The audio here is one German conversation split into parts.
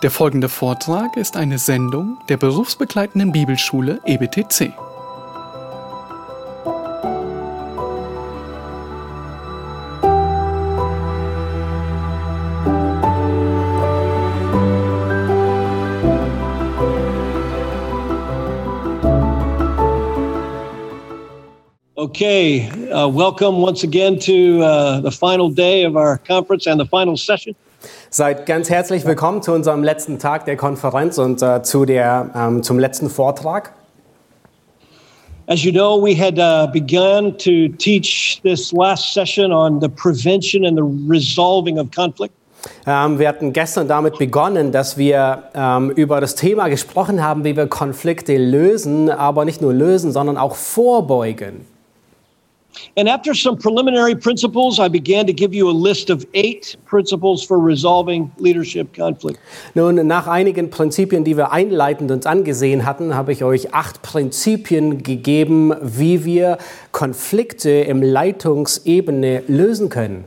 Der folgende Vortrag ist eine Sendung der berufsbegleitenden Bibelschule EBTC. Okay, uh, welcome once again to uh, the final day of our conference and the final session. Seid ganz herzlich willkommen zu unserem letzten Tag der Konferenz und äh, zu der, ähm, zum letzten Vortrag. As you know, we had uh, begun to teach this last session on the prevention and the resolving of conflict. Ähm, wir hatten gestern damit begonnen, dass wir ähm, über das Thema gesprochen haben, wie wir Konflikte lösen, aber nicht nur lösen, sondern auch vorbeugen. And after some preliminary principles, I began to give you a list of eight principles for resolving leadership conflict. Nun, nach einigen Prinzipien, die wir einleitend uns angesehen hatten, habe ich euch acht Prinzipien gegeben, wie wir Konflikte im Leitungsebene lösen können.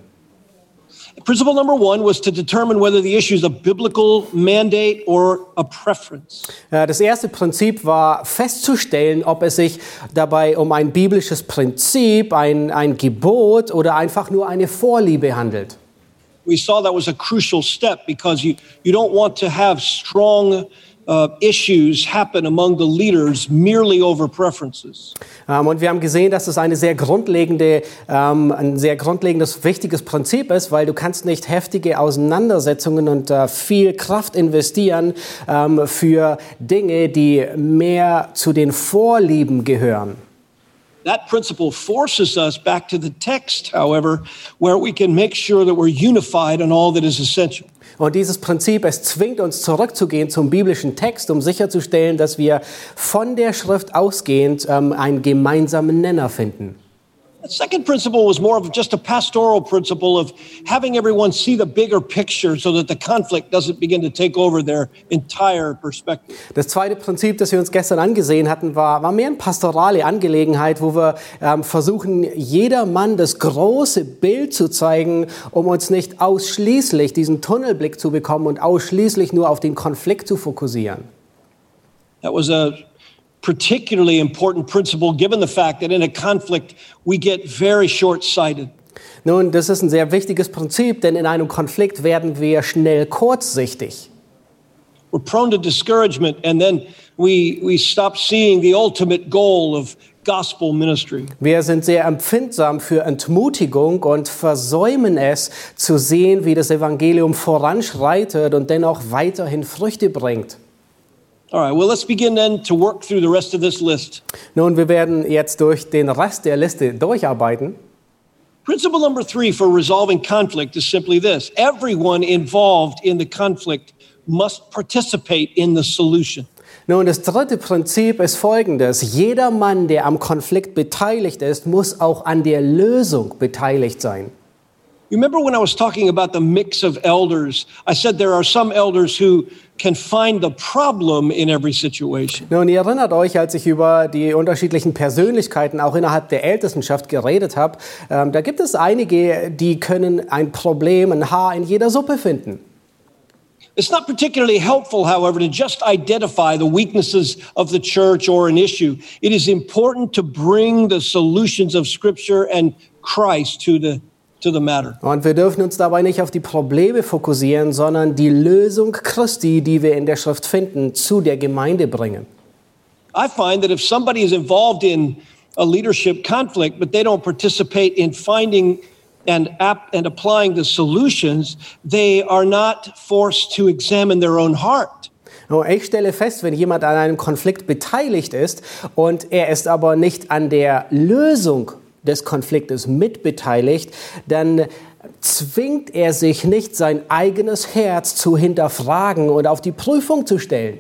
Principle number one was to determine whether the issue is a biblical mandate or a preference. Ja, Das erste Prinzip war festzustellen, ob es sich dabei um ein biblisches Prinzip, ein, ein Gebot oder einfach nur eine Vorliebe handelt. We saw that was a crucial step because you, you don't want to have strong uh, issues happen among the leaders merely over preferences. Ähm, Und wir haben gesehen, dass es eine sehr grundlegende, ähm, ein sehr grundlegendes, wichtiges Prinzip ist, weil du kannst nicht heftige Auseinandersetzungen und äh, viel Kraft investieren ähm, für Dinge, die mehr zu den Vorlieben gehören. That principle forces us back to the text, however, where we can make sure that we're unified on all that is essential. Und dieses Prinzip, es zwingt uns zurückzugehen zum biblischen Text, um sicherzustellen, dass wir von der Schrift ausgehend ähm, einen gemeinsamen Nenner finden. The second principle was more of just a pastoral principle of having everyone see the bigger picture so that the conflict doesn't begin to take over their entire perspective. Das zweite Prinzip, das wir uns gestern angesehen hatten, war, war mehr eine pastorale Angelegenheit, wo wir ähm, versuchen, jedermann das große Bild zu zeigen, um uns nicht ausschließlich diesen Tunnelblick zu bekommen und ausschließlich nur auf den Konflikt zu fokussieren. That was a particularly important principle given the fact that in a conflict we get very short sighted. Nun, das ist ein sehr wichtiges Prinzip, denn in einem Konflikt werden wir schnell kurzsichtig. We're prone to discouragement and then we, we stop seeing the ultimate goal of gospel ministry. Wir sind sehr empfindsam für Entmutigung und versäumen es zu sehen, wie das Evangelium voranschreitet und dennoch weiterhin Früchte bringt. Nun, wir werden jetzt durch den Rest der Liste durcharbeiten. Principle number three for resolving conflict is simply this everyone involved in the conflict must participate in the solution. Nun, das dritte Prinzip ist folgendes. Jeder Mann, der am Konflikt beteiligt ist, muss auch an der Lösung beteiligt sein. You remember when I was talking about the mix of elders? I said there are some elders who can find the problem in every situation. Nun, ihr erinnert euch, als ich über die unterschiedlichen Persönlichkeiten auch innerhalb der Ältestenschaft geredet habe, ähm, da gibt es einige, die können ein Problem, ein Haar in jeder Suppe finden. It's not particularly helpful, however, to just identify the weaknesses of the church or an issue. It is important to bring the solutions of Scripture and Christ to the, to the matter. Und wir dürfen uns dabei nicht auf die Probleme fokussieren, sondern die Lösung Christi, die wir in der Schrift finden, zu der Gemeinde bringen. I find that if somebody is involved in a leadership conflict, but they don't participate in finding and, ap- and applying the solutions, they are not forced to examine their own heart. Und ich stelle fest, wenn jemand an einem Konflikt beteiligt ist und er ist aber nicht an der Lösung des Konfliktes mitbeteiligt, dann zwingt er sich nicht, sein eigenes Herz zu hinterfragen und auf die Prüfung zu stellen.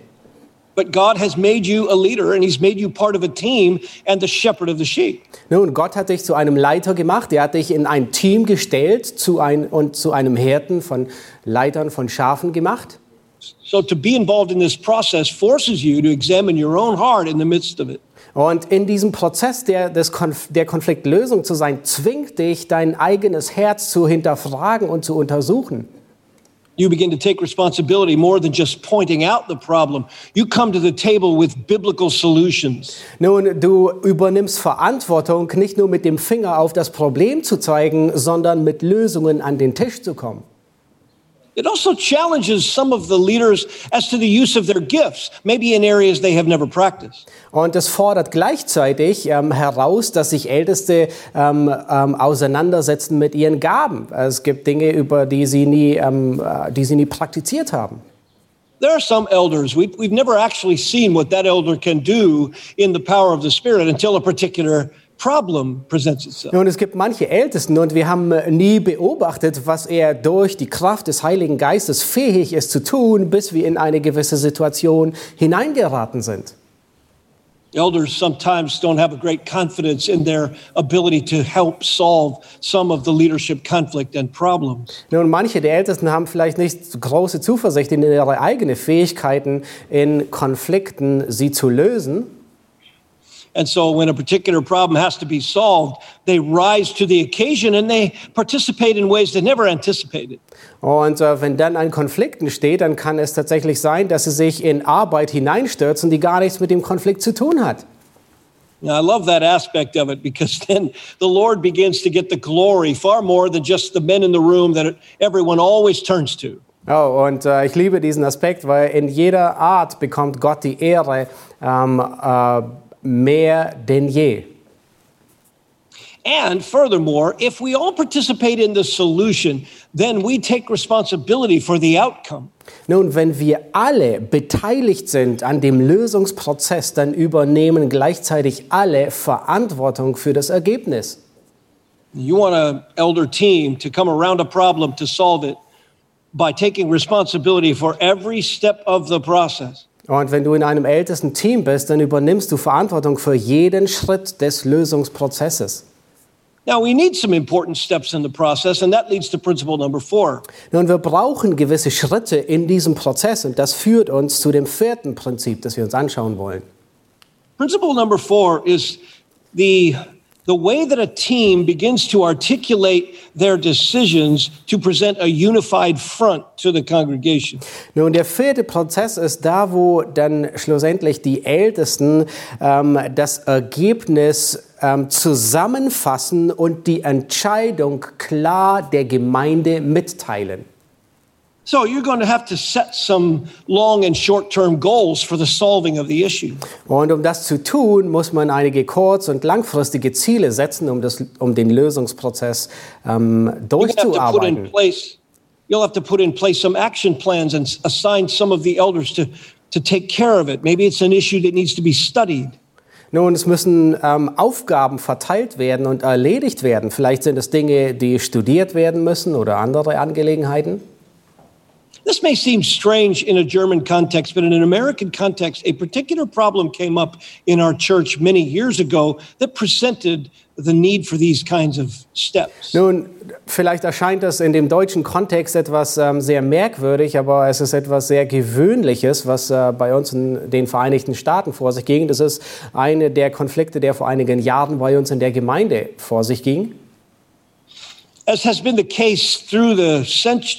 But God has made you a leader and He's made you part of a team and the shepherd of the sheep. Nun, Gott hat dich zu einem Leiter gemacht, er hat dich in ein Team gestellt zu ein, und zu einem Hirten von Leitern von Schafen gemacht. So to be involved in this process forces you to examine your own heart in the midst of it. Und in diesem Prozess der, des Konf der Konfliktlösung zu sein, zwingt dich, dein eigenes Herz zu hinterfragen und zu untersuchen. You begin to take responsibility more than just pointing out the problem. You come to the table with biblical solutions. Nun, du übernimmst Verantwortung, nicht nur mit dem Finger auf das Problem zu zeigen, sondern mit Lösungen an den Tisch zu kommen. It also challenges some of the leaders as to the use of their gifts, maybe in areas they have never practiced. Und es fordert gleichzeitig ähm, heraus, dass sich Älteste ähm, ähm, auseinandersetzen mit ihren Gaben. Es gibt Dinge, über die sie nie, ähm, äh, die sie nie praktiziert haben. There are some elders, we, we've never actually seen what that elder can do in the power of the Spirit until a particular problem presents itself. Nun, es gibt manche Ältesten und wir haben äh, nie beobachtet, was er durch die Kraft des Heiligen Geistes fähig ist zu tun, bis wir in eine gewisse Situation hineingeraten sind. Elders sometimes don't have a great confidence in their ability to help solve some of the leadership conflict and problems. Nun, manche der Ältesten haben vielleicht nicht große Zuversicht in ihre eigenen Fähigkeiten, in Konflikten sie zu lösen. And so when a particular problem has to be solved, they rise to the occasion and they participate in ways they never anticipated. Und äh, wenn dann ein Konflikt entsteht, dann kann es tatsächlich sein, dass sie sich in Arbeit hineinstürzen, die gar nichts mit dem Konflikt zu tun hat. Now, I love that aspect of it because then the Lord begins to get the glory far more than just the men in the room that everyone always turns to. Oh, und äh, ich liebe diesen Aspekt, weil in jeder Art bekommt Gott die Ehre ähm, äh, mehr denn je. And furthermore, if we all participate in the solution, then we take responsibility for the outcome. Nun, wenn wir alle beteiligt sind an dem Lösungsprozess, dann übernehmen gleichzeitig alle Verantwortung für das Ergebnis. You want an elder team to come around a problem to solve it by taking responsibility for every step of the process. Und wenn du in einem ältesten Team bist, dann übernimmst du Verantwortung für jeden Schritt des Lösungsprozesses. Now, we need some important steps in the process, and that leads to principle number four. Nun, wir brauchen gewisse Schritte in diesem Prozess und das führt uns zu dem vierten Prinzip, das wir uns anschauen wollen. Principle number four is the, the way that a team begins to articulate their decisions to present a unified front to the congregation. Nun, der vierte Prozess ist da, wo dann schlussendlich die Ältesten ähm, das Ergebnis ähm, zusammenfassen und die Entscheidung klar der Gemeinde mitteilen. So you're going to have to set some long and short-term goals for the solving of the issue. Und um das zu tun, muss man einige kurz- und langfristige Ziele setzen, um, das, um den Lösungsprozess ähm, durchzuarbeiten. you'll have to put in place some action plans and assign some of the elders to to take care of it. Maybe it's an issue that needs to be studied. Nun, es müssen ähm, Aufgaben verteilt werden und erledigt werden. Vielleicht sind es Dinge, die studiert werden müssen oder andere Angelegenheiten. This may seem strange in a German context, but in an American context, a particular problem came up in our church many years ago that presented the need for these kinds of steps. Nun, vielleicht erscheint das in dem deutschen Kontext etwas ähm, sehr merkwürdig, aber es ist etwas sehr Gewöhnliches, was äh, bei uns in den Vereinigten Staaten vor sich ging. Das ist eine der Konflikte, der vor einigen Jahren bei uns in der Gemeinde vor sich ging. As has been the case through the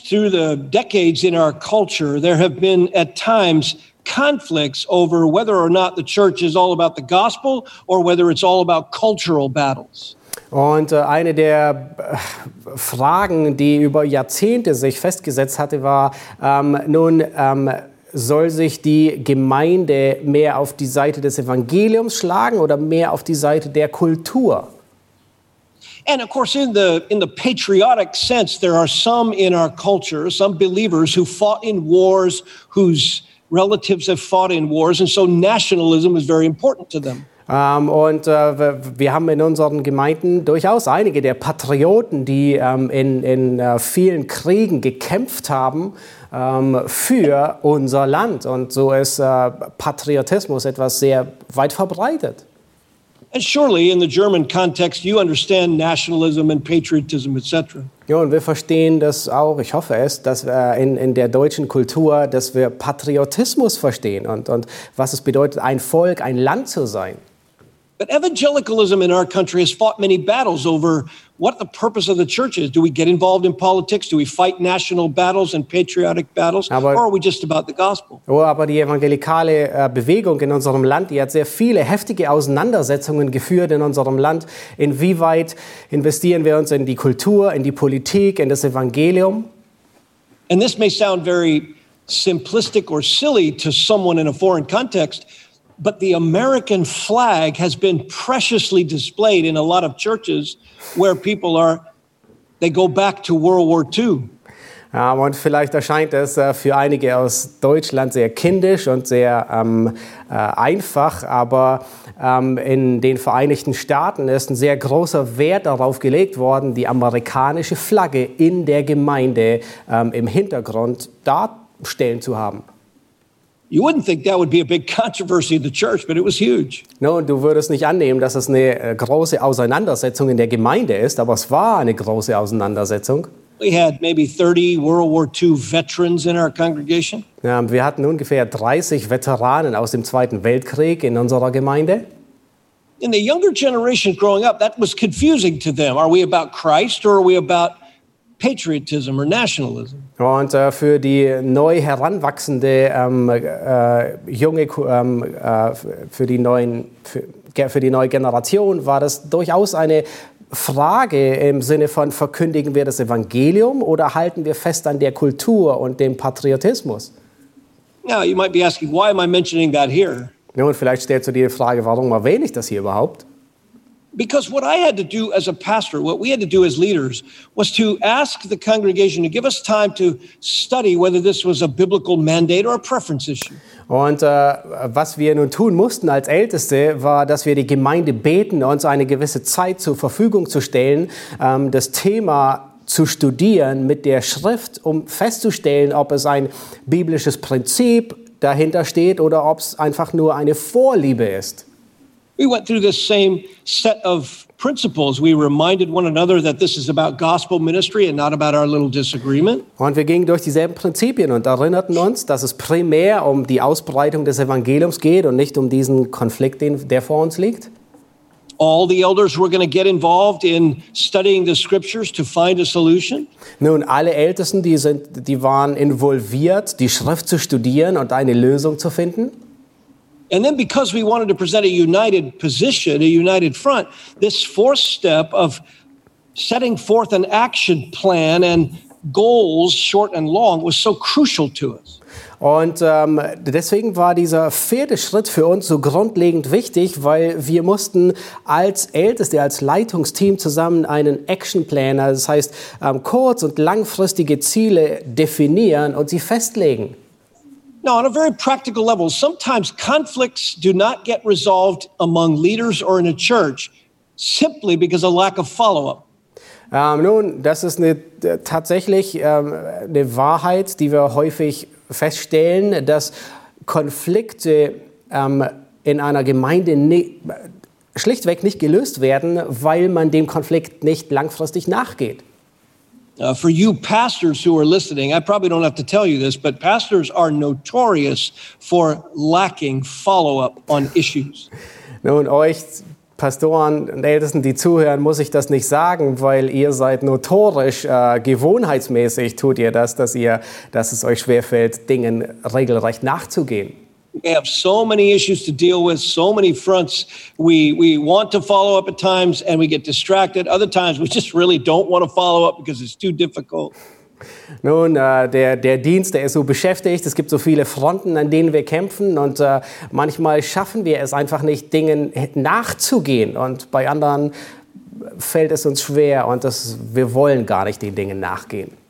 through the decades in our culture, there have been at times conflicts over whether or not the church is all about the gospel or whether it's all about cultural battles. Und äh, eine der äh, Fragen, die über Jahrzehnte sich festgesetzt hatte, war, ähm, nun ähm, soll sich die Gemeinde mehr auf die Seite des Evangeliums schlagen oder mehr auf die Seite der Kultur? And of course, in the in the patriotic sense, there are some in our culture, some believers who fought in wars, whose relatives have fought in wars, and so nationalism is very important to them. Ähm, und äh, wir haben in unseren Gemeinden durchaus einige der Patrioten, die ähm, in, in äh, vielen Kriegen gekämpft haben ähm, für unser Land. Und so ist äh, Patriotismus etwas sehr weit verbreitet. And surely, in the German context, you understand nationalism and patriotism, etc. Ja, und wir verstehen das auch, ich hoffe es, dass wir in, in der deutschen Kultur, dass wir Patriotismus verstehen und, und was es bedeutet, ein Volk, ein Land zu sein. But evangelicalism in our country has fought many battles over what the purpose of the church is. Do we get involved in politics? Do we fight national battles and patriotic battles? Aber- or are we just about the gospel? Oh, aber die evangelikale äh, Bewegung in unserem Land, die hat sehr viele heftige Auseinandersetzungen geführt in unserem Land. Inwieweit investieren wir uns in die Kultur, in die Politik, in das Evangelium? And this may sound very simplistic or silly to someone in a foreign context, but the American flag has been preciously displayed in a lot of churches where people are, they go back to World War II. Ja, und vielleicht erscheint es äh, für einige aus Deutschland sehr kindisch und sehr ähm, äh, einfach, aber ähm, in den Vereinigten Staaten ist ein sehr großer Wert darauf gelegt worden, die amerikanische Flagge in der Gemeinde ähm, im Hintergrund darstellen zu haben. You wouldn't think that would be a big controversy in the church, but it was huge. No, du würdest nicht annehmen, dass es eine äh, große Auseinandersetzung in der Gemeinde ist, aber es war eine große Auseinandersetzung. We had maybe 30 World War II veterans in our congregation. Ja, wir hatten ungefähr 30 Veteranen aus dem Zweiten Weltkrieg in unserer Gemeinde. In the younger generation growing up, that was confusing to them. Are we about Christ or are we about patriotism or nationalism? Und äh, für die neu heranwachsende ähm, äh, junge, ähm, äh, für die neuen, für, für die neue Generation war das durchaus eine Frage im Sinne von verkündigen wir das Evangelium oder halten wir fest an der Kultur und dem Patriotismus? Now, you might be asking, why am I mentioning that here? Nun, vielleicht stellst du dir die Frage, warum erwähne ich das hier überhaupt? Because what I had to do as a pastor, what we had to do as leaders, was to ask the congregation to give us time to study whether this was a biblical mandate or a preference issue. Und äh, was wir nun tun mussten als Älteste, war, dass wir die Gemeinde beten, uns eine gewisse Zeit zur Verfügung zu stellen, ähm, das Thema zu studieren mit der Schrift, um festzustellen, ob es ein biblisches Prinzip dahinter steht oder ob es einfach nur eine Vorliebe ist. We went through this same set of principles. We reminded one another that this is about gospel ministry and not about our little disagreement. Und wir gingen durch dieselben Prinzipien und erinnerten uns, dass es primär um die Ausbreitung des Evangeliums geht und nicht um diesen Konflikt, den, der vor uns liegt. All the elders were going to get involved in studying the scriptures to find a solution. Nun, alle Ältesten, die, sind, die waren involviert, die Schrift zu studieren und eine Lösung zu finden. And then, because we wanted to present a united position, a united front, this fourth step of setting forth an action plan and goals, short and long, was so crucial to us. Und ähm, deswegen war dieser vierte Schritt für uns so grundlegend wichtig, weil wir mussten als Älteste, als Leitungsteam zusammen einen Actionplan, also das heißt ähm, kurz- und langfristige Ziele definieren und sie festlegen. Now, on a very practical level, sometimes conflicts do not get resolved among leaders or in a church simply because of lack of follow up. Ähm, nun, das ist eine, äh, tatsächlich ähm, eine Wahrheit, die wir häufig feststellen, dass Konflikte ähm, in einer Gemeinde ni- schlichtweg nicht gelöst werden, weil man dem Konflikt nicht langfristig nachgeht. Uh, for you pastors who are listening, I probably don't have to tell you this, but pastors are notorious for lacking follow up on issues. Nun, euch Pastoren und Ältesten, die zuhören, muss ich das nicht sagen, weil ihr seid notorisch, äh, gewohnheitsmäßig tut ihr das, dass, ihr, dass es euch schwerfällt, Dingen regelrecht nachzugehen. We have so many issues to deal with, so many fronts. We, we want to follow up at times and we get distracted. Other times we just really don't want to follow up because it's too difficult. Nun, äh, der, der Dienst, der ist so beschäftigt, es gibt so viele Fronten, an denen wir kämpfen und äh, manchmal schaffen wir es einfach nicht, Dingen nachzugehen und bei anderen fällt es uns schwer und das, wir wollen gar nicht den Dingen nachgehen.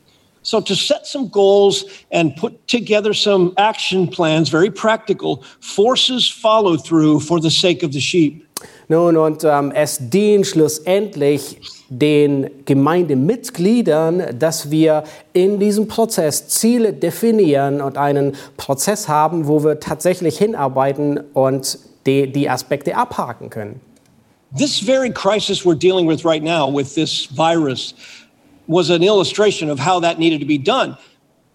So, to set some goals and put together some action plans, very practical, forces follow through for the sake of the sheep. Nun, und ähm, es dient schlussendlich den Gemeindemitgliedern, dass wir in diesem Prozess Ziele definieren und einen Prozess haben, wo wir tatsächlich hinarbeiten und die, die Aspekte abhaken können. This very crisis we're dealing with right now with this virus was an illustration of how that needed to be done.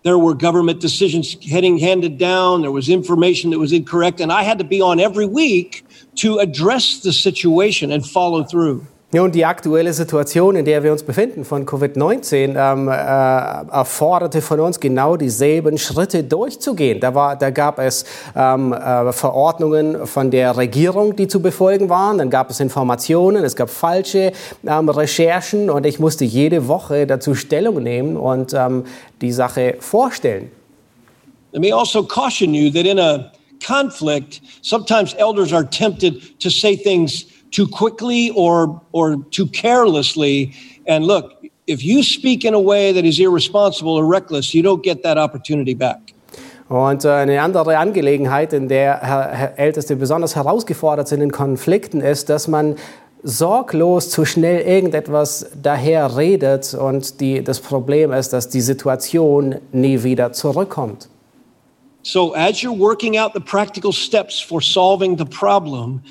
There were government decisions heading handed down. There was information that was incorrect. And I had to be on every week to address the situation and follow through. Und die aktuelle Situation, in der wir uns befinden von Covid-19, ähm, äh, erforderte von uns genau dieselben Schritte durchzugehen. Da, war, da gab es ähm, äh, Verordnungen von der Regierung, die zu befolgen waren. Dann gab es Informationen, es gab falsche ähm, Recherchen und ich musste jede Woche dazu Stellung nehmen und ähm, die Sache vorstellen. Let me also caution you that in a conflict, sometimes elders are tempted to say things too quickly or or too carelessly. And look, if you speak in a way that is irresponsible or reckless, you don't get that opportunity back. Und äh, eine andere Angelegenheit, in der Herr Älteste besonders herausgefordert sind in Konflikten, ist, dass man sorglos zu schnell irgendetwas daher redet und die, das Problem ist, dass die Situation nie wieder zurückkommt. So as you're working out the practical steps for solving the problem,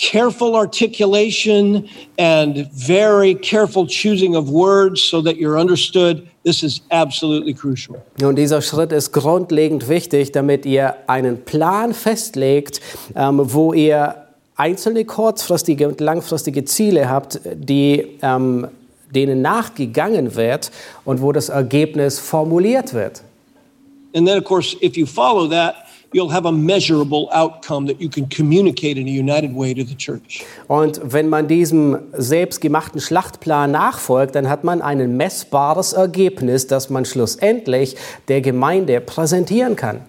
careful articulation and very careful choosing of words so that you're understood. This is absolutely crucial. Und dieser Schritt ist grundlegend wichtig, damit ihr einen Plan festlegt, ähm, wo ihr einzelne kurzfristige und langfristige Ziele habt, die, ähm, denen nachgegangen wird und wo das Ergebnis formuliert wird. And then, of course, if you follow that, you'll have a measurable outcome that you can communicate in a united way to the church. Und wenn man diesem selbstgemachten Schlachtplan nachfolgt, dann hat man ein messbares Ergebnis, das man schlussendlich der Gemeinde präsentieren kann.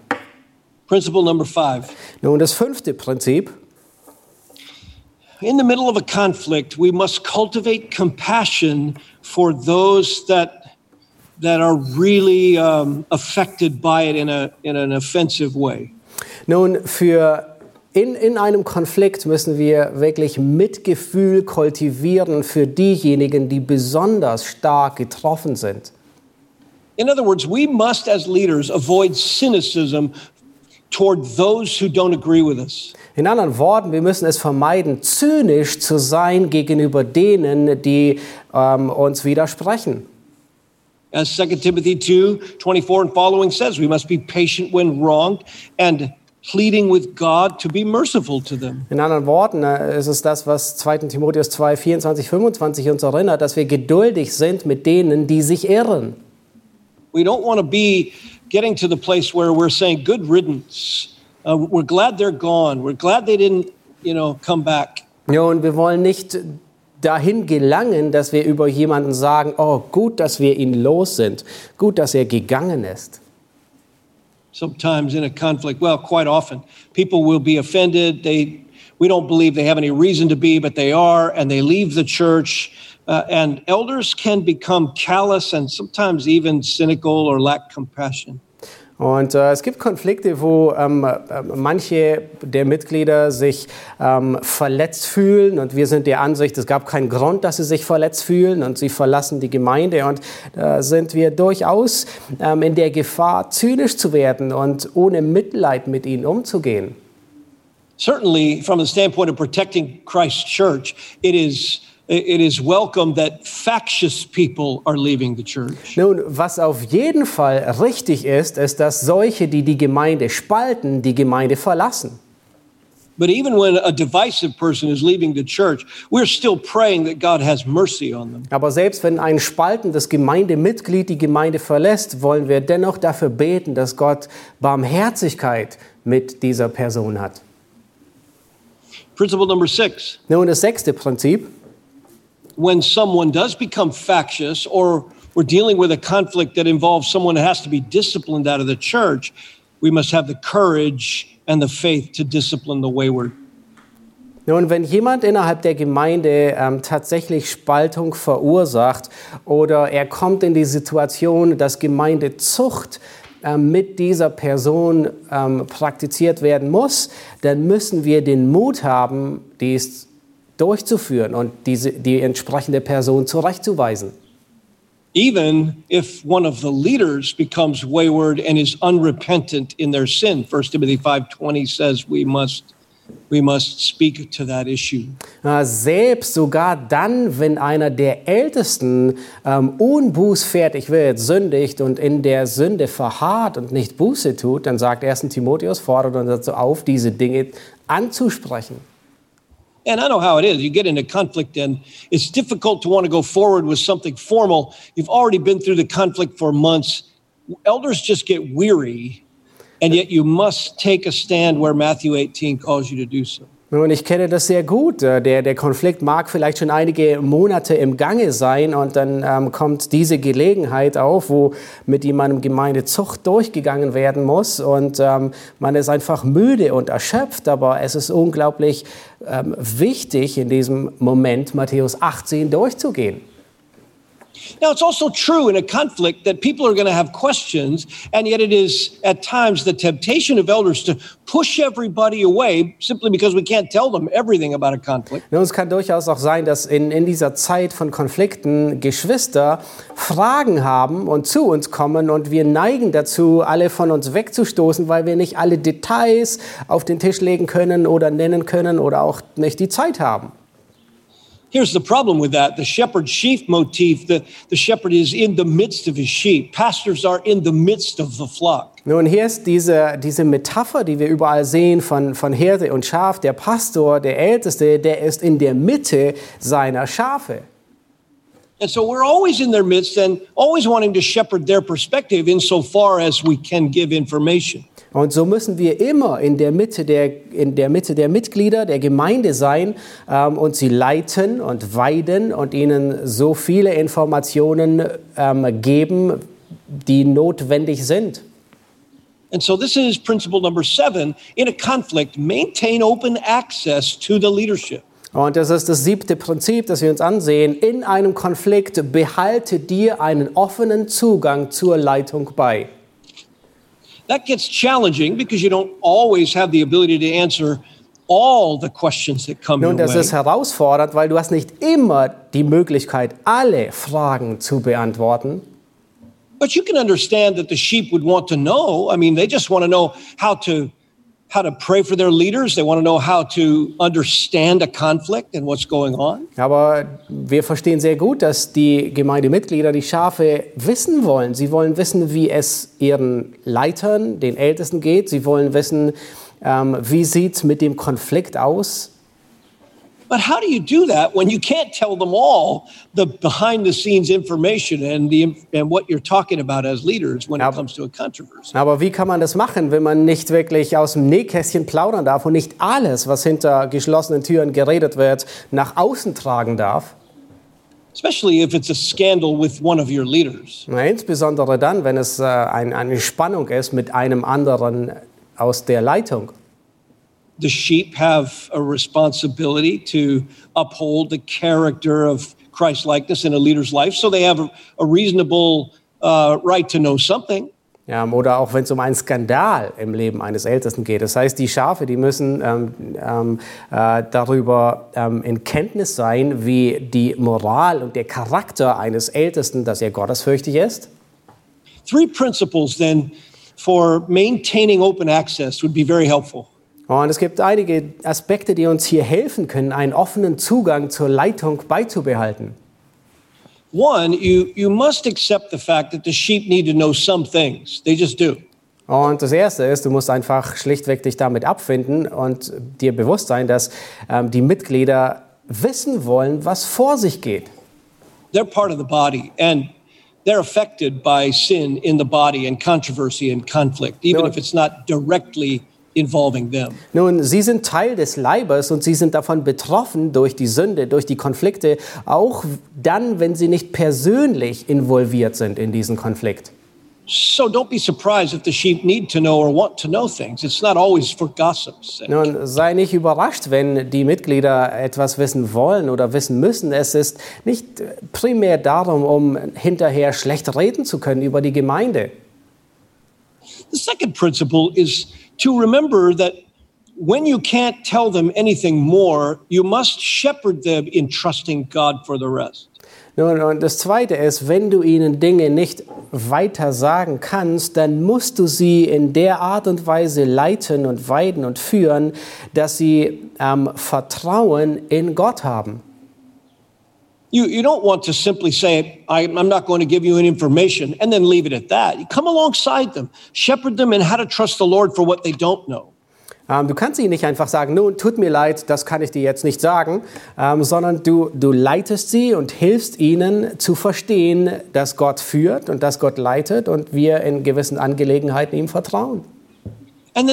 Principle number five. Nun, das fünfte Prinzip. In the middle of a conflict, we must cultivate compassion for those that, that are really um, affected by it in, a, in an offensive way. Nun, für in, in einem Konflikt müssen wir wirklich Mitgefühl kultivieren für diejenigen, die besonders stark getroffen sind. In other words, we must, as leaders, avoid cynicism toward those who don't agree with us. In anderen Worten, wir müssen es vermeiden, zynisch zu sein gegenüber denen, die ähm, uns widersprechen. As 2 Timothy 2 24 and following says, we must be patient when wronged and pleading with God to be merciful to them. In anderen Worten äh, ist es das, was 2. Timotheus 2, 24, 25 uns erinnert, dass wir geduldig sind mit denen, die sich irren. We don't want to be getting to the place where we're saying, good riddance. Uh, we're glad they're gone. We're glad they didn't, you know, come back. Ja, und wir wollen nicht dahin gelangen, dass wir über jemanden sagen, oh, gut, dass wir ihn los sind, gut, dass er gegangen ist. Sometimes in a conflict, well, quite often, people will be offended. They, we don't believe they have any reason to be, but they are, and they leave the church. Uh, and elders can become callous and sometimes even cynical or lack compassion. Und äh, es gibt Konflikte, wo ähm, äh, manche der Mitglieder sich ähm, verletzt fühlen und wir sind der Ansicht, es gab keinen Grund, dass sie sich verletzt fühlen und sie verlassen die Gemeinde und da sind wir durchaus ähm, in der Gefahr, zynisch zu werden und ohne Mitleid mit ihnen umzugehen. Certainly, from the standpoint of protecting Christ's church, it is it is welcome that factious people are leaving the church. Nun, was auf jeden Fall richtig ist, ist, dass solche, die die Gemeinde spalten, die Gemeinde verlassen. But even when a divisive person is leaving the church, we're still praying that God has mercy on them. Aber selbst wenn ein spaltendes Gemeindemitglied die Gemeinde verlässt, wollen wir dennoch dafür beten, dass Gott Barmherzigkeit mit dieser Person hat. Principle number six Nun, das sechste Prinzip. When someone does become factious or we're dealing with a conflict that involves someone that has to be disciplined out of the church, we must have the courage and the faith to discipline the wayward. Nun, wenn jemand innerhalb der Gemeinde ähm, tatsächlich Spaltung verursacht oder er kommt in die Situation, dass Gemeindezucht ähm, mit dieser Person ähm, praktiziert werden muss, dann müssen wir den Mut haben, dies durchzuführen und diese, die entsprechende Person zurechtzuweisen. Even if one of the leaders becomes wayward and is unrepentant in their sin, 1 Timothy 5:20 says we must we must speak to that issue. Äh, Selbst sogar dann, wenn einer der Ältesten ähm, unbußfertig wird, sündigt und in der Sünde verharrt und nicht Buße tut, dann sagt 1. Timotheus, fordert uns dazu auf, diese Dinge anzusprechen. And I know how it is. You get into conflict, and it's difficult to want to go forward with something formal. You've already been through the conflict for months. Elders just get weary, and yet you must take a stand where Matthew 18 calls you to do so. Nun, ich kenne das sehr gut. Äh, Der, der Konflikt mag vielleicht schon einige Monate im Gange sein und dann ähm, kommt diese Gelegenheit auf, wo mit jemandem Gemeindezucht durchgegangen werden muss und ähm, man ist einfach müde und erschöpft, aber es ist unglaublich ähm, wichtig, in diesem Moment Matthäus 18 durchzugehen. Now, it's also true in a conflict that people are going to have questions, and yet it is at times the temptation of elders to push everybody away simply because we can't tell them everything about a conflict. Nun, es kann durchaus auch sein, dass in, in dieser Zeit von Konflikten Geschwister Fragen haben und zu uns kommen und wir neigen dazu, alle von uns wegzustoßen, weil wir nicht alle Details auf den Tisch legen können oder nennen können oder auch nicht die Zeit haben. Here's the problem with that the shepherd sheep motif, the, the shepherd is in the midst of his sheep. Pastors are in the midst of the flock. Nun, hier ist diese, diese Metapher, die wir überall sehen von, von Herde und Schaf. Der Pastor, der Älteste, der ist in der Mitte seiner Schafe. And so we're always in their midst and always wanting to shepherd their perspective insofar as we can give information. Und so müssen wir immer in der Mitte der, in der, Mitte der Mitglieder der Gemeinde sein ähm, und sie leiten und weiden und ihnen so viele Informationen ähm, geben, die notwendig sind. And so this is principle number seven. In a conflict, maintain open access to the leadership. Und das ist das siebte Prinzip, das wir uns ansehen. In einem Konflikt behalte dir einen offenen Zugang zur Leitung bei. That gets challenging because you don't always have the ability to answer all the questions that come Nun, das ist herausfordernd, weil du hast nicht immer die Möglichkeit, alle Fragen zu beantworten. But you can understand that the sheep would want to know. I mean, they just want to know how to how to pray for their leaders. They want to know how to understand a conflict and what's going on. Aber wir verstehen sehr gut, dass die Gemeindemitglieder, die Schafe, wissen wollen. Sie wollen wissen, wie es ihren Leitern, den Ältesten geht. Sie wollen wissen, ähm, wie sieht es mit dem Konflikt aus. But how do you do that when you can't tell them all the behind the scenes information and the and what you're talking about as leaders when it Aber- comes to a controversy? Aber wie kann man das machen, wenn man nicht wirklich aus dem Nähkästchen plaudern darf und nicht alles, was hinter geschlossenen Türen geredet wird, nach außen tragen darf? Especially if it's a scandal with one of your leaders. Na, insbesondere dann, wenn es äh, ein, eine Spannung ist mit einem anderen aus der Leitung. The sheep have a responsibility to uphold the character of Christ likeness in a leader's life, so they have a, a reasonable uh, right to know something. Ja, oder auch wenn es um einen Skandal im Leben eines Ältesten geht. Das heißt, die Schafe, die müssen ähm, ähm, äh, darüber ähm, in Kenntnis sein, wie die Moral und der Charakter eines Ältesten, dass er gottesfürchtig ist. Three principles then for maintaining open access would be very helpful. Und es gibt einige Aspekte, die uns hier helfen können, einen offenen Zugang zur Leitung beizubehalten. One, you, you must accept the fact that the sheep need to know some things. They just do. Und das Erste ist, du musst einfach schlichtweg dich damit abfinden und dir bewusst sein, dass ähm, die Mitglieder wissen wollen, was vor sich geht. They're part of the body and they're affected by sin in the body and controversy and conflict, even if it's not directly involving them. Nun, sie sind Teil des Leibes und sie sind davon betroffen durch die Sünde, durch die Konflikte, auch dann, wenn sie nicht persönlich involviert sind in diesen Konflikt. So don't be surprised if the sheep need to know or want to know things. It's not always for gossip's sake. Nun, sei nicht überrascht, wenn die Mitglieder etwas wissen wollen oder wissen müssen. Es ist nicht primär darum, um hinterher schlecht reden zu können über die Gemeinde. The second principle is to remember that when you can't tell them anything more, you must shepherd them in trusting God for the rest. Nun, und das Zweite ist, wenn du ihnen Dinge nicht weiter sagen kannst, dann musst du sie in der Art und Weise leiten und weiden und führen, dass sie ähm, Vertrauen in Gott haben. You, you don't want to simply say, I, I'm not going to give you any information and then leave it at that. You come alongside them, shepherd them in how to trust the Lord for what they don't know. Ähm, du kannst ihnen nicht einfach sagen, nun, tut mir leid, das kann ich dir jetzt nicht sagen, ähm, sondern du, du leitest sie und hilfst ihnen zu verstehen, dass Gott führt und dass Gott leitet und wir in gewissen Angelegenheiten ihm vertrauen. Und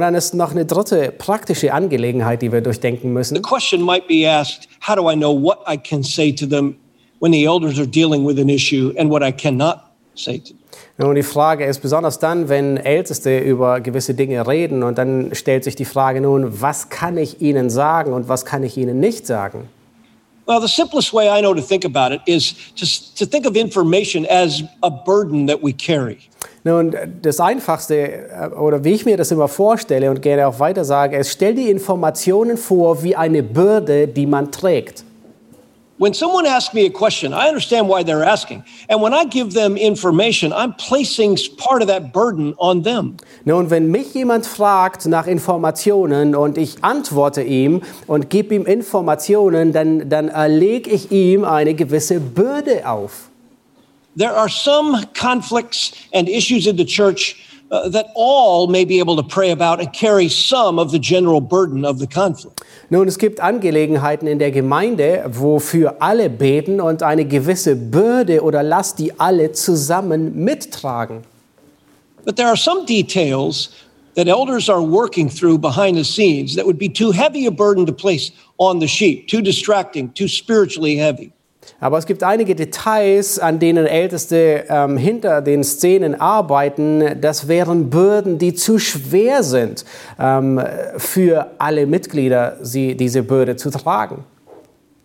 dann ist noch eine dritte praktische Angelegenheit, die wir durchdenken The müssen. question might be asked how do I know what I can say to them when the elders are dealing with an issue and what I cannot say to them? Und die Frage ist besonders dann, wenn Älteste über gewisse Dinge reden und dann stellt sich die Frage nun, was kann ich ihnen sagen und was kann ich ihnen nicht sagen? Well, the simplest way I know to think about it is to, to think of information as a burden that we carry. Nun, das Einfachste, äh, oder wie ich mir das immer vorstelle und gerne auch weiter sage, ist, stell die Informationen vor wie eine Bürde, die man trägt. When someone asks me a question, I understand why they're asking. And when I give them information, I'm placing part of that burden on them. Nun, wenn mich jemand fragt nach Informationen und ich antworte ihm und gebe ihm Informationen, dann, dann erlege ich ihm eine gewisse Bürde auf. There are some conflicts and issues in the church uh, that all may be able to pray about and carry some of the general burden of the conflict. Nun, es gibt Angelegenheiten in der Gemeinde, wofür alle beten und eine gewisse Bürde oder Last, die alle zusammen mittragen. But there are some details that elders are working through behind the scenes that would be too heavy a burden to place on the sheep, too distracting, too spiritually heavy. Aber es gibt einige Details, an denen Älteste ähm, hinter den Szenen arbeiten. Das wären Bürden, die zu schwer sind ähm, für alle Mitglieder, sie, diese Bürde zu tragen.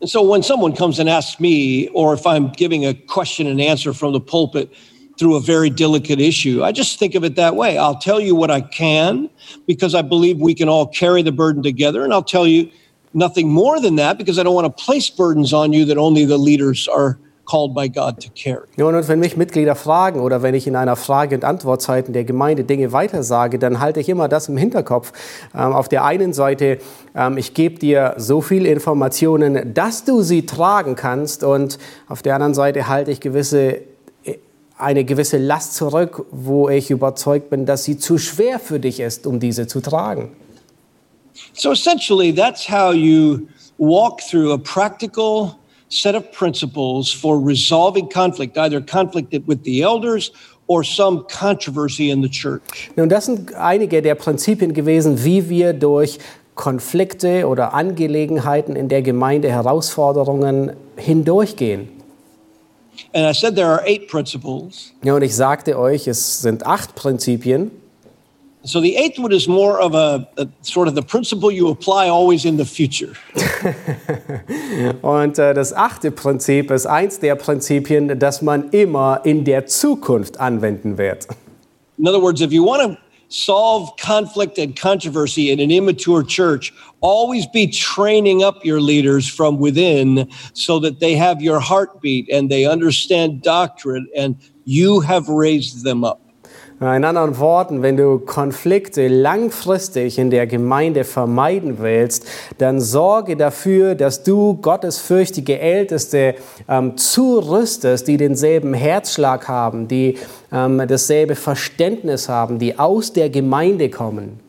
And so when someone comes and asks me, or if I'm giving a question and answer from the pulpit through a very delicate issue, I just think of it that way. I'll tell you what I can because I believe we can all carry the burden together, and I'll tell you nothing more than that because I don't want to place burdens on you that only the leaders are called by God to carry. Nun, und wenn mich Mitglieder fragen oder wenn ich in einer Frage- und Antwortzeit in der Gemeinde Dinge weitersage, dann halte ich immer das im Hinterkopf. Ähm, auf der einen Seite, ähm, ich gebe dir so viel Informationen, dass du sie tragen kannst und auf der anderen Seite halte ich gewisse, äh, eine gewisse Last zurück, wo ich überzeugt bin, dass sie zu schwer für dich ist, um diese zu tragen. So essentially, that's how you walk through a practical set of principles for resolving conflict, either conflict with the elders or some controversy in the church. Nun, das sind einige der Prinzipien gewesen, wie wir durch Konflikte oder Angelegenheiten in der Gemeinde, Herausforderungen hindurchgehen. And I said there are eight principles. Ja, und ich sagte euch, es sind acht Prinzipien. So the eighth one is more of a, a sort of the principle you apply always in the future. Und äh, das achte Prinzip ist eins der Prinzipien, das man immer in der Zukunft anwenden wird. In other words, if you want to solve conflict and controversy in an immature church, always be training up your leaders from within so that they have your heartbeat and they understand doctrine and you have raised them up. In anderen Worten, wenn du Konflikte langfristig in der Gemeinde vermeiden willst, dann sorge dafür, dass du gottesfürchtige Älteste ähm, zurüstest, die denselben Herzschlag haben, die ähm, dasselbe Verständnis haben, die aus der Gemeinde kommen.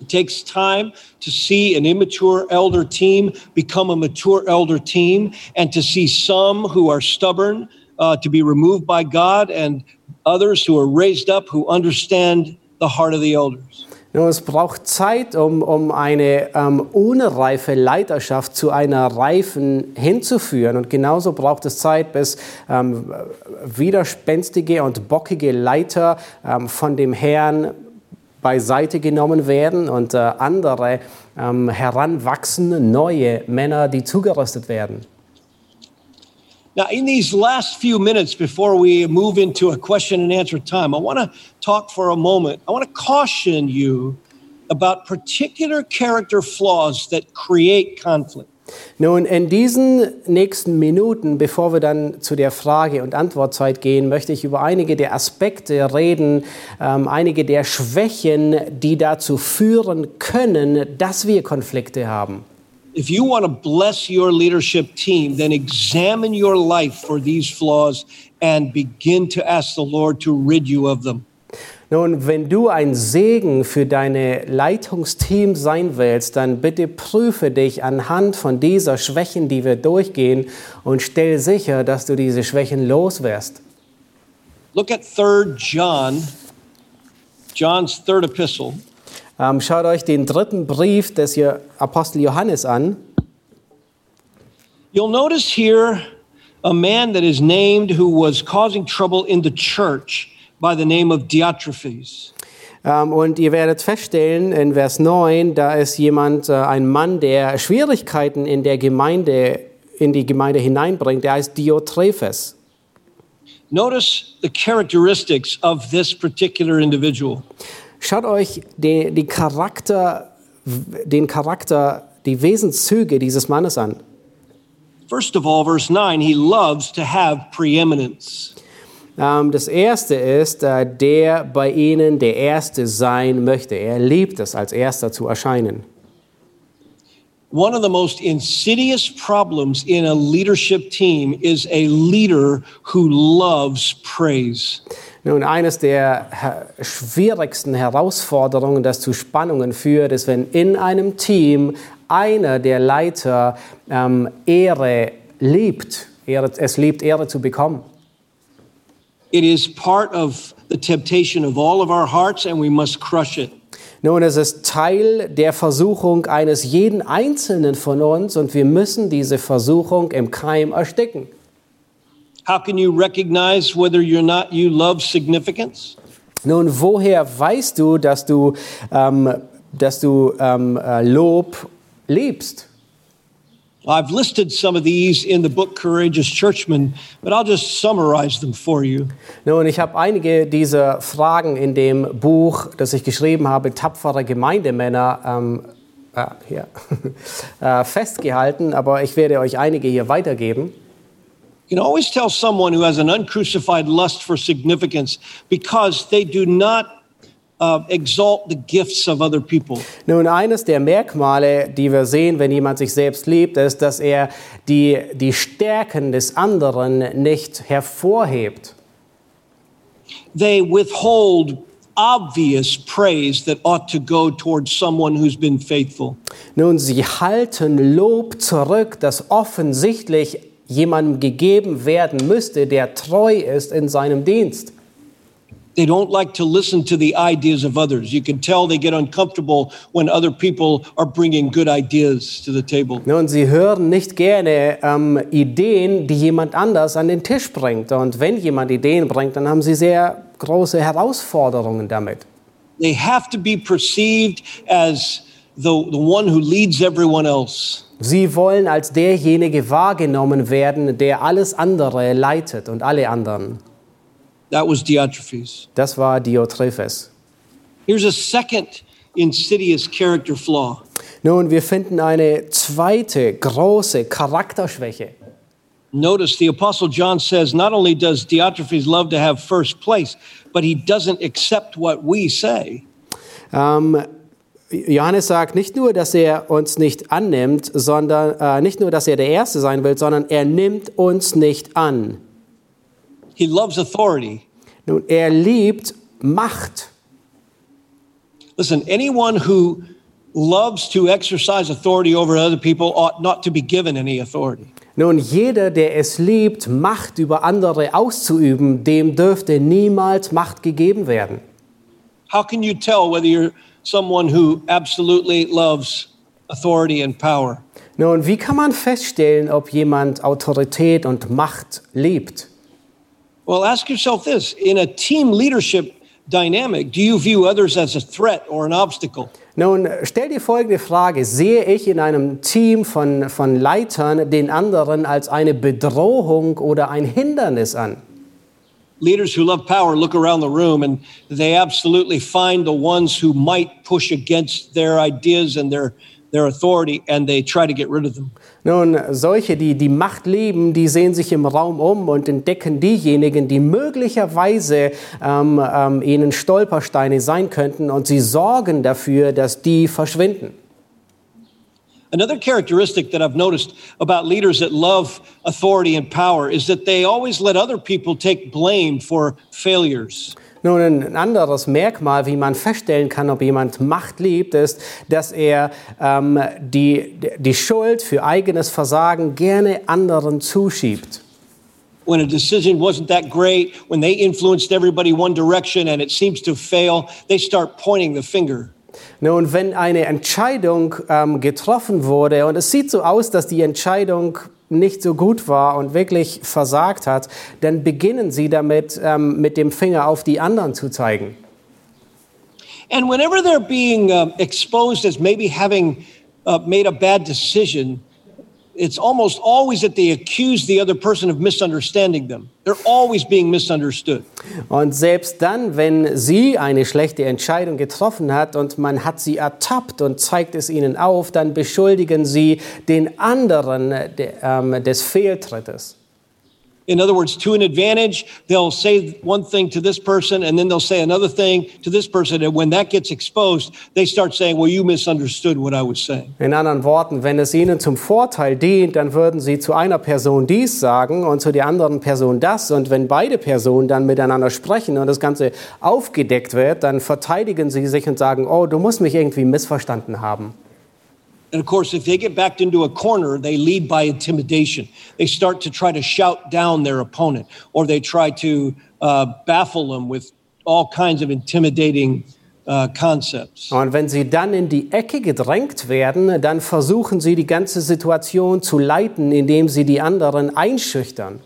It takes time to see an immature elder team become a mature elder team and to see some who are stubborn uh, to be removed by God and others who are raised up who understand the heart of the elders. Nun, es braucht Zeit, um, um eine ähm, unreife Leiterschaft zu einer reifen hinzuführen. Und genauso braucht es Zeit, bis ähm, widerspenstige und bockige Leiter ähm, von dem Herrn beiseite genommen werden und äh, andere ähm, heranwachsen, neue Männer, die zugerüstet werden. Now, in these last few minutes before we move into a question and answer time, I want to talk for a moment. I want to caution you about particular character flaws that create conflict. Nun, in diesen nächsten Minuten, bevor wir dann zu der Frage- und Antwortzeit gehen, möchte ich über einige der Aspekte reden, ähm, einige der Schwächen, die dazu führen können, dass wir Konflikte haben. If you want to bless your leadership team, then examine your life for these flaws and begin to ask the Lord to rid you of them. Nun, wenn du ein Segen für deine Leitungsteam sein willst, dann bitte prüfe dich anhand von dieser Schwächen, die wir durchgehen, und stell sicher, dass du diese Schwächen loswirst. Look at 3 John, John's third epistle. Ähm, schaut euch den dritten Brief des Apostel Johannes an. You'll notice here a man that is named who was causing trouble in the church by the name of Diotrephes. Ähm, und ihr werdet feststellen, in Vers 9, da ist jemand, äh, ein Mann, der Schwierigkeiten in der Gemeinde, in die Gemeinde hineinbringt. Der heißt Diotrephes. Notice the characteristics of this particular individual. Schaut euch die, die Charakter, den Charakter, die Wesenszüge dieses Mannes an. First of all, verse 9, he loves to have preeminence. Ähm, das erste ist, äh, der bei ihnen der Erste sein möchte. Er liebt es, als Erster zu erscheinen. One of the most insidious problems in a leadership team is a leader who loves praise. Nun, eines der schwierigsten Herausforderungen, das zu Spannungen führt, ist, wenn in einem Team einer der Leiter ähm, Ehre liebt, es liebt, Ehre zu bekommen. It is part of the temptation of all of our hearts, and we must crush it. Nun, es ist Teil der Versuchung eines jeden Einzelnen von uns und wir müssen diese Versuchung im Keim ersticken. How can you recognize whether you're not you love significance? Nun, woher weißt du, dass du, ähm, dass du ähm, äh, Lob liebst? I've listed some of these in the book Courageous Churchmen, but I'll just summarize them for you. Nun, ich habe einige dieser Fragen in dem Buch, das ich geschrieben habe, Tapfere Gemeindemänner, ähm, äh, hier, äh, festgehalten, aber ich werde euch einige hier weitergeben. You can always tell someone who has an uncrucified lust for significance because they do not uh, exalt the gifts of other people. Nun, eines der Merkmale, die wir sehen, wenn jemand sich selbst liebt, ist, dass er die, die Stärken des anderen nicht hervorhebt. They withhold obvious praise that ought to go towards someone who's been faithful. Nun, sie halten Lob zurück, das offensichtlich jemandem gegeben werden müsste, der treu ist in seinem Dienst. They don't like to listen to the ideas of others. You can tell they get uncomfortable when other people are bringing good ideas to the table. Nun, sie hören nicht gerne ähm, Ideen, die jemand anders an den Tisch bringt. Und wenn jemand Ideen bringt, dann haben sie sehr große Herausforderungen damit. They have to be perceived as the, the one who leads everyone else. Sie wollen als derjenige wahrgenommen werden, der alles andere leitet und alle anderen. That was Diotrephes. Das war Diotrephes. Here's a second insidious character flaw. Nun, wir finden eine zweite große Charakterschwäche. Notice the Apostle John says not only does Diotrephes love to have first place, but he doesn't accept what we say. Ähm, Johannes sagt nicht nur, dass er uns nicht annimmt, sondern äh, nicht nur, dass er der Erste sein will, sondern er nimmt uns nicht an. He loves authority. Nun, er liebt Macht. Listen, anyone who loves to exercise authority over other people ought not to be given any authority. Nun, jeder, der es liebt, Macht über andere auszuüben, dem dürfte niemals Macht gegeben werden. How can you tell whether you're someone who absolutely loves authority and power? Nun, wie kann man feststellen, ob jemand Autorität und Macht liebt? Well, ask yourself this in a team leadership dynamic, do you view others as a threat or an obstacle? Nun, stell dir folgende Frage. Sehe ich in einem Team von, von Leitern den anderen als eine Bedrohung oder ein Hindernis an? Leaders who love power look around the room and they absolutely find the ones who might push against their ideas and their their authority and they try to get rid of them. Nun, solche, die die Macht lieben, die sehen sich im Raum um und entdecken diejenigen, die möglicherweise ähm, ähm, ihnen Stolpersteine sein könnten und sie sorgen dafür, dass die verschwinden. Another characteristic that I've noticed about leaders that love authority and power is that they always let other people take blame for failures. Nun, ein anderes Merkmal, wie man feststellen kann, ob jemand Macht liebt, ist, dass er ähm, die, die Schuld für eigenes Versagen gerne anderen zuschiebt. When a decision wasn't that great, when they influenced everybody one direction and it seems to fail, they start pointing the finger. Nun, wenn eine Entscheidung ähm, getroffen wurde und es sieht so aus, dass die Entscheidung nicht so gut war und wirklich versagt hat, dann beginnen sie damit, ähm, mit dem Finger auf die anderen zu zeigen. And whenever they're being um, exposed as maybe having uh, made a bad decision, it's almost always that they accuse the other person of misunderstanding them. They're always being misunderstood. Und selbst dann, wenn sie eine schlechte Entscheidung getroffen hat und man hat sie ertappt und zeigt es ihnen auf, dann beschuldigen sie den anderen de, ähm, des Fehltrittes. In other words, to an advantage, they'll say one thing to this person and then they'll say another thing to this person. And when that gets exposed, they start saying, Well, you misunderstood what I was saying. In anderen Worten, wenn es ihnen zum Vorteil dient, dann würden sie zu einer Person dies sagen und zu der anderen Person das. Und wenn beide Personen dann miteinander sprechen und das Ganze aufgedeckt wird, dann verteidigen sie sich und sagen, oh, du musst mich irgendwie missverstanden haben. And of course, if they get backed into a corner, they lead by intimidation. They start to try to shout down their opponent, or they try to uh, baffle them with all kinds of intimidating uh, concepts. Und wenn sie dann in die Ecke gedrängt werden, dann versuchen sie die ganze Situation zu leiten, indem sie die anderen einschüchtern.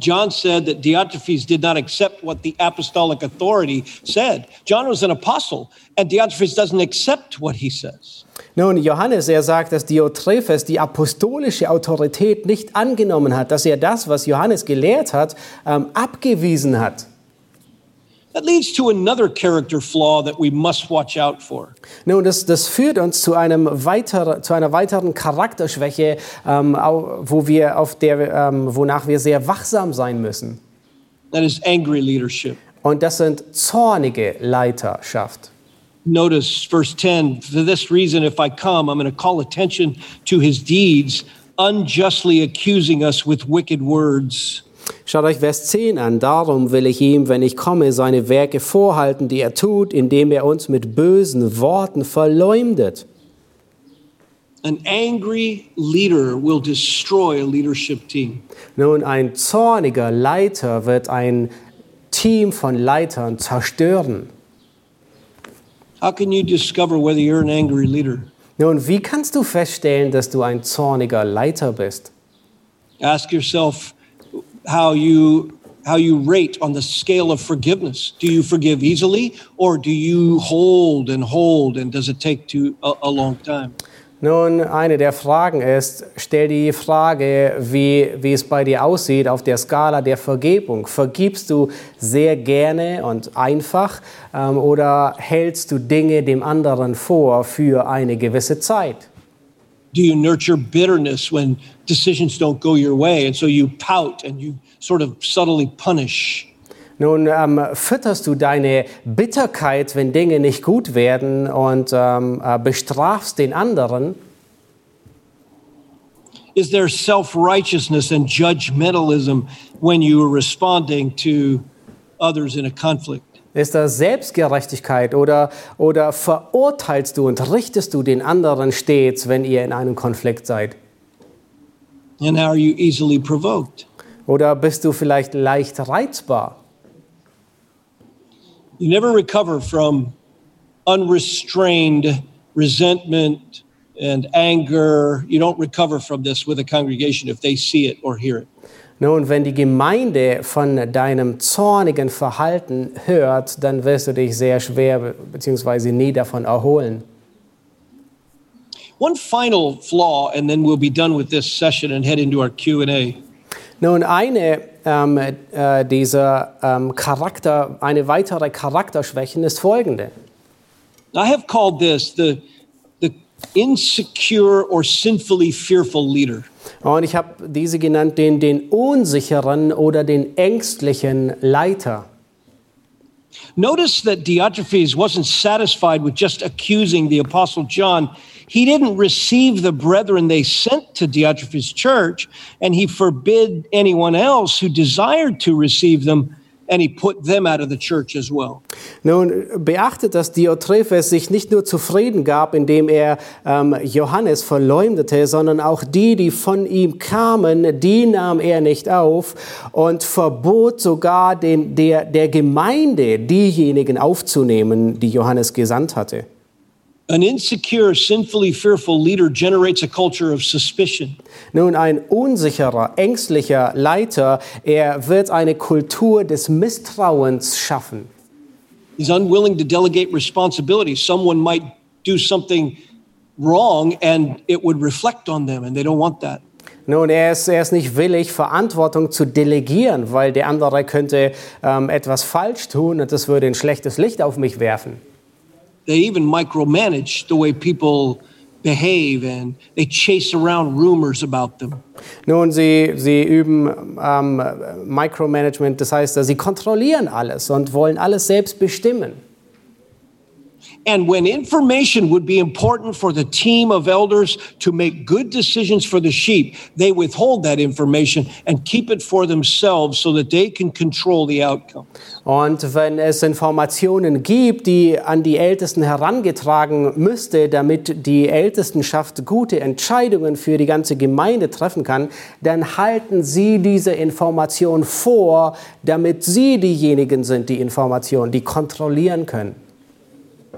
John said that Diotrephes did not accept what the apostolic authority said. John was an apostle, and Diotrephes doesn't accept what he says. Nun, Johannes, er sagt, dass Diotrephes die apostolische Autorität nicht angenommen hat, dass er das, was Johannes gelehrt hat, ähm, abgewiesen hat. That leads to another character flaw that we must watch out for. Nun, das, das führt uns zu, einem weiter, zu einer weiteren Charakterschwäche, ähm, wo wir auf der, ähm, wonach wir sehr wachsam sein müssen. That is angry leadership. Und das sind zornige Leiterschaft. Notice verse 10 For this reason, if I come, I'm going to call attention to his deeds, unjustly accusing us with wicked words. Schaut euch Vers 10 an. Darum will ich ihm, wenn ich komme, seine Werke vorhalten, die er tut, indem er uns mit bösen Worten verleumdet. An angry leader will destroy a leadership team. Nun, ein zorniger Leiter wird ein Team von Leitern zerstören. How can you discover whether you're an angry leader? Nun, wie kannst du feststellen, dass du ein zorniger Leiter bist? Ask yourself how you how you rate on the scale of forgiveness. Do you forgive easily or do you hold and hold and does it take too a, a long time? Nun, eine der Fragen ist, stell die Frage, wie, wie es bei dir aussieht auf der Skala der Vergebung. Vergibst du sehr gerne und einfach ähm, oder hältst du Dinge dem anderen vor für eine gewisse Zeit? Do you nurture bitterness when decisions don't go your way and so you pout and you sort of subtly punish? Nun, ähm, fütterst du deine Bitterkeit, wenn Dinge nicht gut werden und ähm, äh, bestrafst den anderen? Is there self-righteousness and judgmentalism when you are responding to others in a conflict? Ist das Selbstgerechtigkeit oder, oder verurteilst du und richtest du den anderen stets, wenn ihr in einem Konflikt seid? And are you easily provoked? Oder bist du vielleicht leicht reizbar? You never recover from unrestrained resentment and anger. You don't recover from this with a congregation if they see it or hear it. Nun, wenn die Gemeinde von deinem zornigen Verhalten hört, dann wirst du dich sehr schwer bzw. nie davon erholen. One final flaw, and then we'll be done with this session and head into our Q&A. Nun, eine ähm, äh, dieser ähm, Charakter, eine weitere Charakterschwäche ist folgende. I have called this the, the insecure or sinfully fearful leader. Und ich habe diese genannt, den, den unsicheren oder den ängstlichen Leiter. Notice that Diotrephes wasn't satisfied with just accusing the Apostle John. He didn't receive the brethren they sent to Diotrephes' church, and he forbid anyone else who desired to receive them and he put them out of the church as well. Nun beachtet, dass Diotrephes sich nicht nur zufrieden gab, indem er ähm, Johannes verleumdete, sondern auch die, die von ihm kamen, die nahm er nicht auf und verbot sogar den, der, der Gemeinde, diejenigen aufzunehmen, die Johannes gesandt hatte. An insecure, sinfully fearful leader generates a culture of suspicion. Nun, ein unsicherer, ängstlicher Leiter, er wird eine Kultur des Misstrauens schaffen. He's unwilling to delegate responsibility. Someone might do something wrong and it would reflect on them, and they don't want that. Nun, er ist, er ist nicht willig, Verantwortung zu delegieren, weil der andere könnte ähm, etwas falsch tun und das würde ein schlechtes Licht auf mich werfen. They even micromanage the way people behave and they chase around rumors about them. Nun, sie, sie üben ähm, Micromanagement, das heißt, sie kontrollieren alles und wollen alles selbst bestimmen. And when information would be important for the team of elders to make good decisions for the sheep, they withhold that information and keep it for themselves so that they can control the outcome. Und wenn es Informationen gibt, die an die Ältesten herangetragen müsste, damit die Ältestenschaft gute Entscheidungen für die ganze Gemeinde treffen kann, dann halten sie diese Information vor, damit sie diejenigen sind, die Information, die kontrollieren können.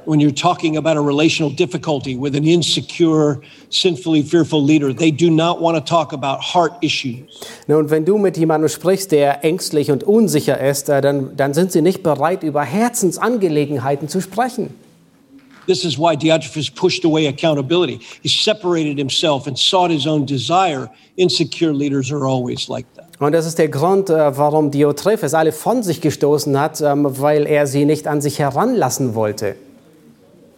When you're talking about a relational difficulty with an insecure, sinfully fearful leader, they do not want to talk about heart issues. Nun, wenn du mit jemandem sprichst, der ängstlich und unsicher ist, äh, dann, dann sind sie nicht bereit, über Herzensangelegenheiten zu sprechen. This is why Diotrephes pushed away accountability. He separated himself and sought his own desire. Insecure leaders are always like that. Und das ist der Grund, äh, warum Diotrephes alle von sich gestoßen hat, ähm, weil er sie nicht an sich heranlassen wollte.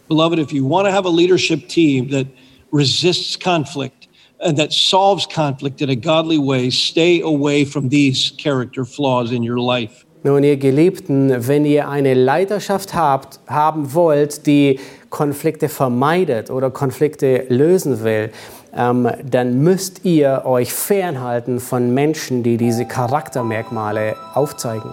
Beloved, if you want to have a leadership team that resists conflict and that solves conflict in a godly way, stay away from these character flaws in your life. Nun, ihr Geliebten, wenn ihr eine Leiterschaft habt, haben wollt, die Konflikte vermeidet oder Konflikte lösen will, ähm, dann müsst ihr euch fernhalten von Menschen, die diese Charaktermerkmale aufzeigen.